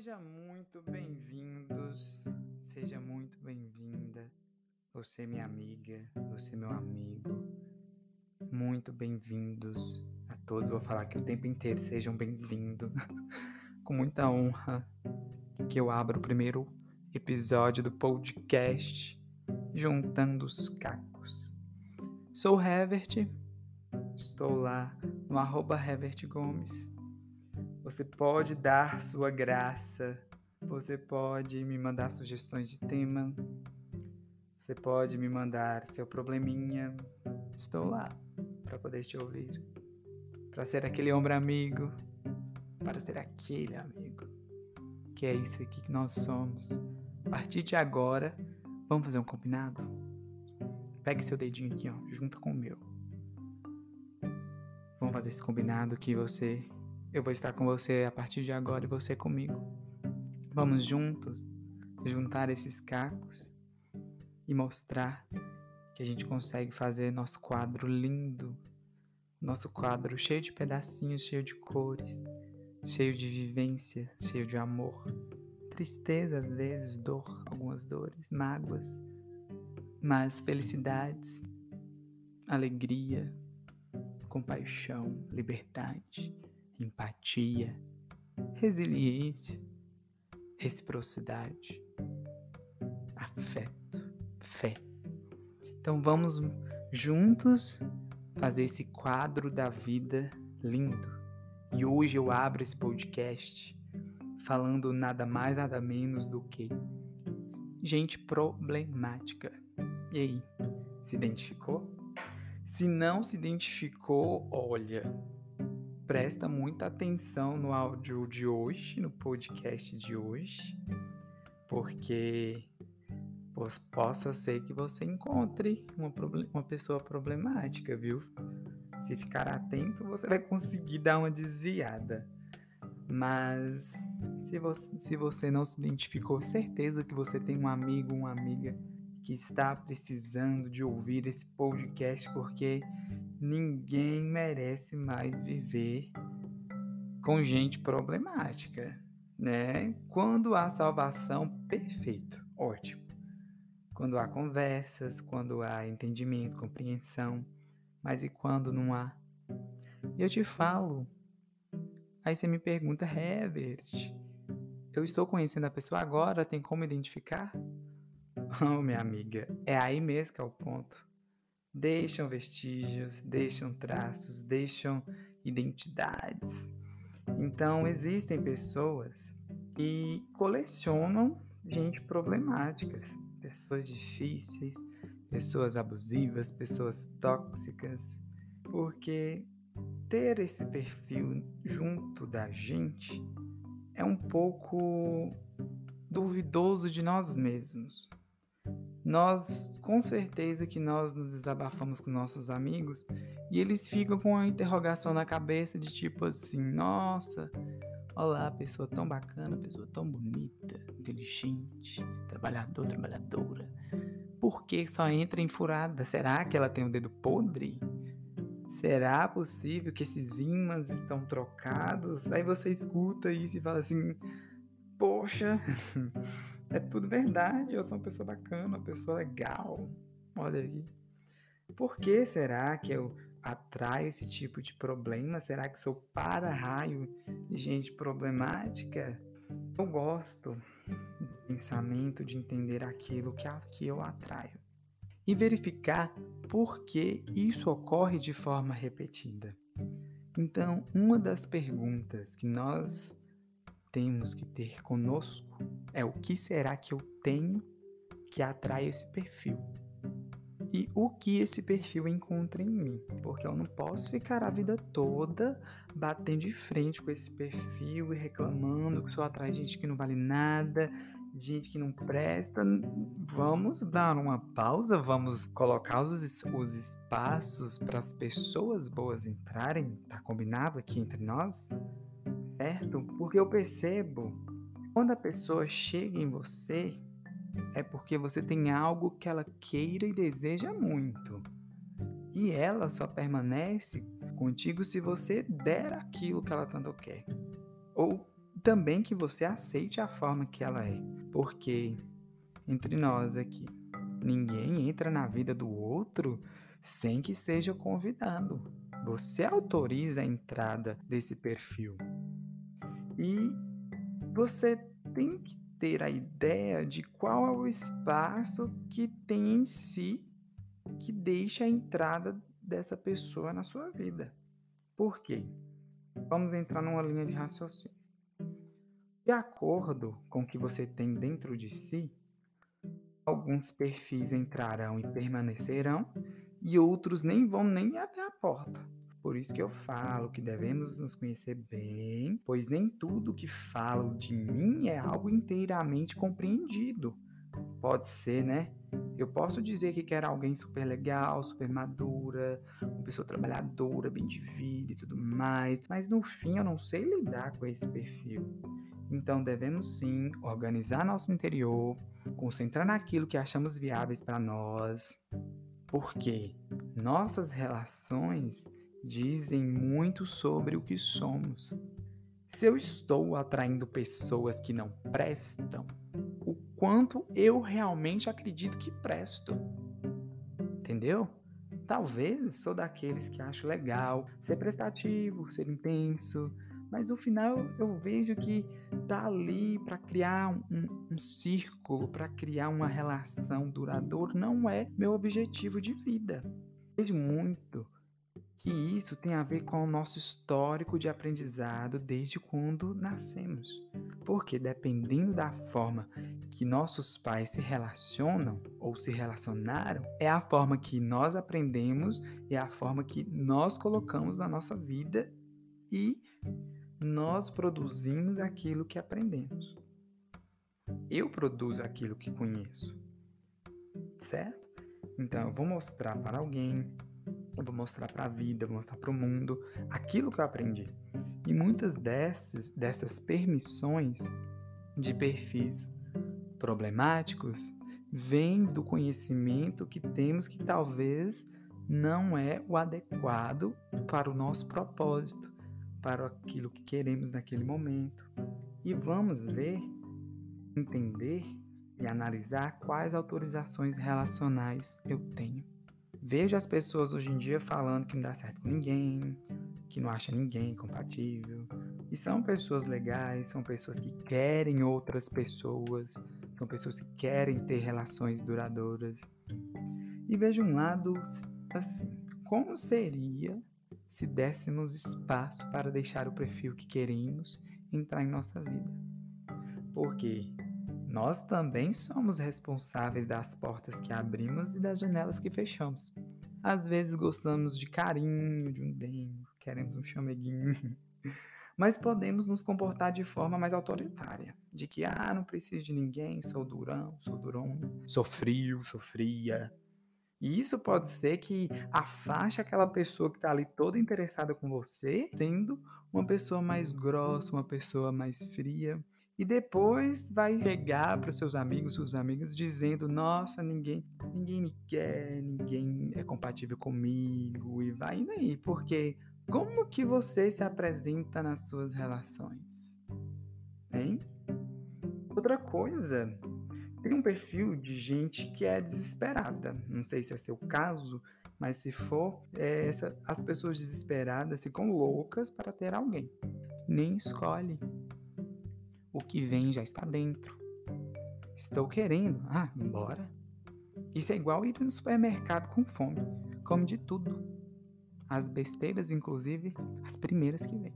Seja muito bem-vindos, seja muito bem-vinda. Você, minha amiga, você, meu amigo. Muito bem-vindos a todos. Vou falar aqui o tempo inteiro, sejam bem-vindos. Com muita honra que eu abro o primeiro episódio do podcast Juntando os Cacos. Sou o Herbert, estou lá no arroba Herbert Gomes você pode dar sua graça, você pode me mandar sugestões de tema, você pode me mandar seu probleminha. Estou lá para poder te ouvir, para ser aquele ombro amigo, para ser aquele amigo. Que é isso aqui que nós somos. A partir de agora, vamos fazer um combinado? Pegue seu dedinho aqui, ó, junto com o meu. Vamos fazer esse combinado que você eu vou estar com você a partir de agora e você comigo. Vamos juntos juntar esses cacos e mostrar que a gente consegue fazer nosso quadro lindo, nosso quadro cheio de pedacinhos, cheio de cores, cheio de vivência, cheio de amor, tristeza às vezes, dor, algumas dores, mágoas, mas felicidades, alegria, compaixão, liberdade empatia, resiliência, reciprocidade, afeto, fé. Então vamos juntos fazer esse quadro da vida lindo. E hoje eu abro esse podcast falando nada mais, nada menos do que gente problemática. E aí, se identificou? Se não se identificou, olha, presta muita atenção no áudio de hoje, no podcast de hoje, porque possa ser que você encontre uma, uma pessoa problemática, viu? Se ficar atento, você vai conseguir dar uma desviada. Mas se você, se você não se identificou, certeza que você tem um amigo, uma amiga que está precisando de ouvir esse podcast, porque ninguém merece mais viver com gente problemática, né? Quando há salvação, perfeito, ótimo. Quando há conversas, quando há entendimento, compreensão, mas e quando não há? E eu te falo, aí você me pergunta, Herbert, eu estou conhecendo a pessoa agora, tem como identificar? Oh, minha amiga, é aí mesmo que é o ponto deixam vestígios, deixam traços, deixam identidades. Então, existem pessoas que colecionam gente problemáticas, pessoas difíceis, pessoas abusivas, pessoas tóxicas, porque ter esse perfil junto da gente é um pouco duvidoso de nós mesmos. Nós, com certeza que nós nos desabafamos com nossos amigos e eles ficam com a interrogação na cabeça de tipo assim, nossa, olá, pessoa tão bacana, pessoa tão bonita, inteligente, trabalhador, trabalhadora. Por que só entra em furada? Será que ela tem o um dedo podre? Será possível que esses ímãs estão trocados? Aí você escuta isso e fala assim: Poxa, é tudo verdade. Eu sou uma pessoa bacana, uma pessoa legal. Olha aí. Por que será que eu atraio esse tipo de problema? Será que sou para-raio de gente problemática? Eu gosto do pensamento de entender aquilo que, eu atraio e verificar por que isso ocorre de forma repetida. Então, uma das perguntas que nós temos que ter conosco é o que será que eu tenho que atrai esse perfil? E o que esse perfil encontra em mim? Porque eu não posso ficar a vida toda batendo de frente com esse perfil e reclamando que só atrai gente que não vale nada, gente que não presta. Vamos dar uma pausa, vamos colocar os, os espaços para as pessoas boas entrarem. Tá combinado aqui entre nós? Certo? Porque eu percebo quando a pessoa chega em você é porque você tem algo que ela queira e deseja muito. E ela só permanece contigo se você der aquilo que ela tanto quer. Ou também que você aceite a forma que ela é. Porque, entre nós aqui, ninguém entra na vida do outro sem que seja convidado. Você autoriza a entrada desse perfil. E você tem que ter a ideia de qual é o espaço que tem em si que deixa a entrada dessa pessoa na sua vida. Por quê? Vamos entrar numa linha de raciocínio. De acordo com o que você tem dentro de si, alguns perfis entrarão e permanecerão e outros nem vão nem até a porta. Por isso que eu falo que devemos nos conhecer bem, pois nem tudo que falo de mim é algo inteiramente compreendido. Pode ser, né? Eu posso dizer que quero alguém super legal, super madura, uma pessoa trabalhadora, bem de vida e tudo mais, mas no fim eu não sei lidar com esse perfil. Então devemos sim organizar nosso interior, concentrar naquilo que achamos viáveis para nós, porque nossas relações dizem muito sobre o que somos. Se eu estou atraindo pessoas que não prestam, o quanto eu realmente acredito que presto. Entendeu? Talvez sou daqueles que acho legal ser prestativo, ser intenso, mas no final eu vejo que tá ali para criar um, um círculo, para criar uma relação duradoura, não é meu objetivo de vida. Vejo muito que isso tem a ver com o nosso histórico de aprendizado desde quando nascemos. Porque dependendo da forma que nossos pais se relacionam ou se relacionaram, é a forma que nós aprendemos, é a forma que nós colocamos na nossa vida e nós produzimos aquilo que aprendemos. Eu produzo aquilo que conheço. Certo? Então eu vou mostrar para alguém eu vou mostrar para a vida, vou mostrar para o mundo aquilo que eu aprendi. E muitas dessas, dessas permissões de perfis problemáticos vêm do conhecimento que temos que talvez não é o adequado para o nosso propósito, para aquilo que queremos naquele momento. E vamos ver, entender e analisar quais autorizações relacionais eu tenho. Vejo as pessoas hoje em dia falando que não dá certo com ninguém, que não acha ninguém compatível. E são pessoas legais, são pessoas que querem outras pessoas, são pessoas que querem ter relações duradouras. E vejo um lado assim: como seria se dessemos espaço para deixar o perfil que queremos entrar em nossa vida? Porque nós também somos responsáveis das portas que abrimos e das janelas que fechamos. Às vezes gostamos de carinho, de um dengo, queremos um chameguinho. Mas podemos nos comportar de forma mais autoritária. De que, ah, não preciso de ninguém, sou durão, sou durão, sou frio, sou fria. E isso pode ser que afaste aquela pessoa que está ali toda interessada com você, sendo uma pessoa mais grossa, uma pessoa mais fria e depois vai chegar para os seus amigos, suas amigas, dizendo: Nossa, ninguém, ninguém me quer, ninguém é compatível comigo, e vai indo aí, porque como que você se apresenta nas suas relações? Hein? Outra coisa, tem um perfil de gente que é desesperada. Não sei se é seu caso, mas se for, é essa, as pessoas desesperadas ficam loucas para ter alguém. Nem escolhe o que vem já está dentro. Estou querendo. Ah, bora. Isso é igual ir no supermercado com fome. Come de tudo. As besteiras, inclusive, as primeiras que vêm.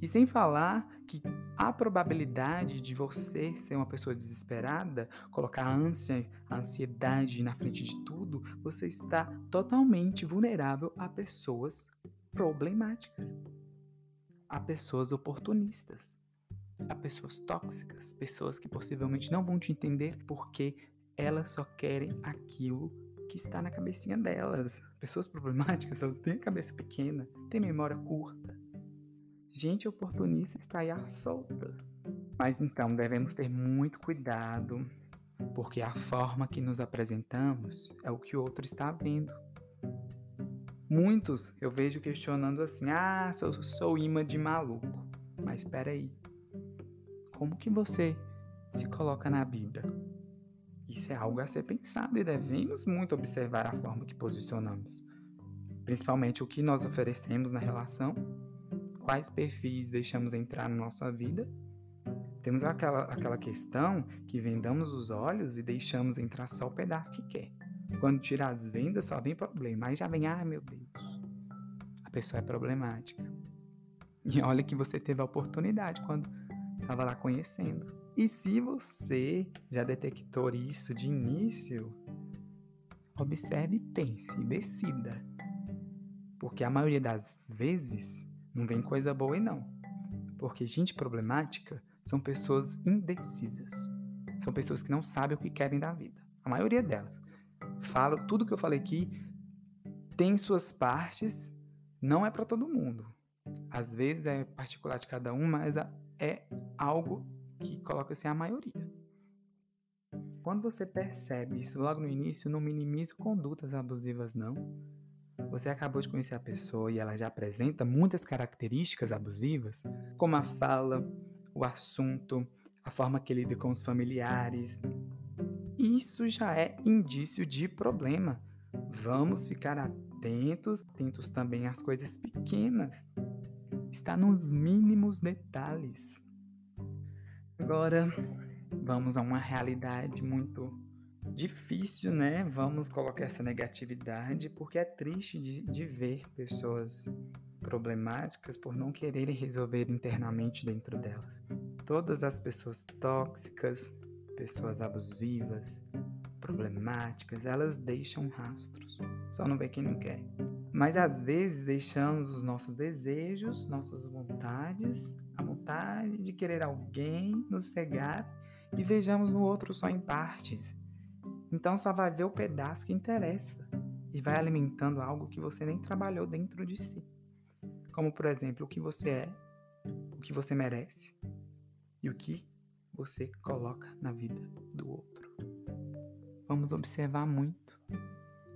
E sem falar que a probabilidade de você ser uma pessoa desesperada, colocar a ânsia, a ansiedade na frente de tudo, você está totalmente vulnerável a pessoas problemáticas a pessoas oportunistas, a pessoas tóxicas, pessoas que possivelmente não vão te entender porque elas só querem aquilo que está na cabecinha delas. Pessoas problemáticas, elas têm a cabeça pequena, têm memória curta. Gente oportunista está aí à solta. Mas então devemos ter muito cuidado, porque a forma que nos apresentamos é o que o outro está vendo. Muitos eu vejo questionando assim: ah, sou, sou imã de maluco. Mas espera aí. Como que você se coloca na vida? Isso é algo a ser pensado e devemos muito observar a forma que posicionamos. Principalmente o que nós oferecemos na relação, quais perfis deixamos entrar na nossa vida. Temos aquela, aquela questão que vendamos os olhos e deixamos entrar só o pedaço que quer. Quando tira as vendas, só vem problema. Aí já vem, ai meu Deus, a pessoa é problemática. E olha que você teve a oportunidade quando estava lá conhecendo. E se você já detectou isso de início, observe, pense decida. Porque a maioria das vezes não vem coisa boa e não. Porque gente problemática são pessoas indecisas. São pessoas que não sabem o que querem da vida. A maioria delas. Falo tudo que eu falei aqui tem suas partes, não é para todo mundo. Às vezes é particular de cada um, mas é algo que coloca-se a maioria. Quando você percebe isso logo no início, não minimize condutas abusivas, não. Você acabou de conhecer a pessoa e ela já apresenta muitas características abusivas, como a fala, o assunto, a forma que lida com os familiares. Isso já é indício de problema. Vamos ficar atentos, atentos também às coisas pequenas. Está nos mínimos detalhes. Agora, vamos a uma realidade muito difícil, né? Vamos colocar essa negatividade, porque é triste de, de ver pessoas problemáticas por não quererem resolver internamente dentro delas. Todas as pessoas tóxicas, pessoas abusivas, problemáticas, elas deixam rastros. Só não vê quem não quer. Mas às vezes deixamos os nossos desejos, nossas vontades, a vontade de querer alguém nos cegar e vejamos no outro só em partes. Então só vai ver o pedaço que interessa e vai alimentando algo que você nem trabalhou dentro de si. Como, por exemplo, o que você é, o que você merece e o que você coloca na vida do outro. Vamos observar muito.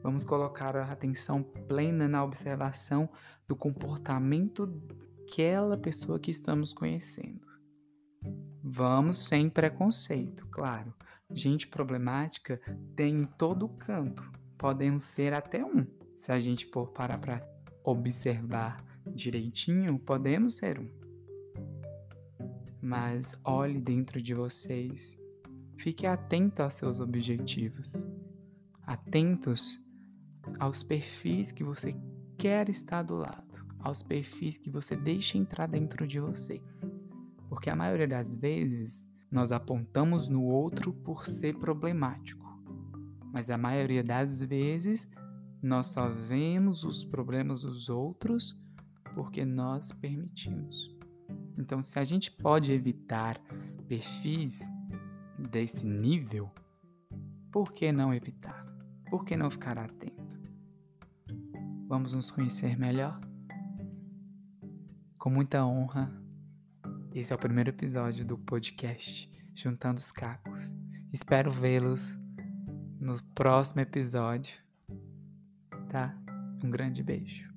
Vamos colocar a atenção plena na observação do comportamento daquela pessoa que estamos conhecendo. Vamos sem preconceito, claro. Gente problemática tem em todo canto. Podemos ser até um. Se a gente for parar para observar direitinho, podemos ser um. Mas olhe dentro de vocês. Fique atento aos seus objetivos. Atentos aos perfis que você quer estar do lado, aos perfis que você deixa entrar dentro de você. Porque a maioria das vezes nós apontamos no outro por ser problemático. Mas a maioria das vezes nós só vemos os problemas dos outros porque nós permitimos. Então, se a gente pode evitar perfis desse nível, por que não evitar? Por que não ficar atento? Vamos nos conhecer melhor? Com muita honra, esse é o primeiro episódio do podcast Juntando os Cacos. Espero vê-los no próximo episódio, tá? Um grande beijo.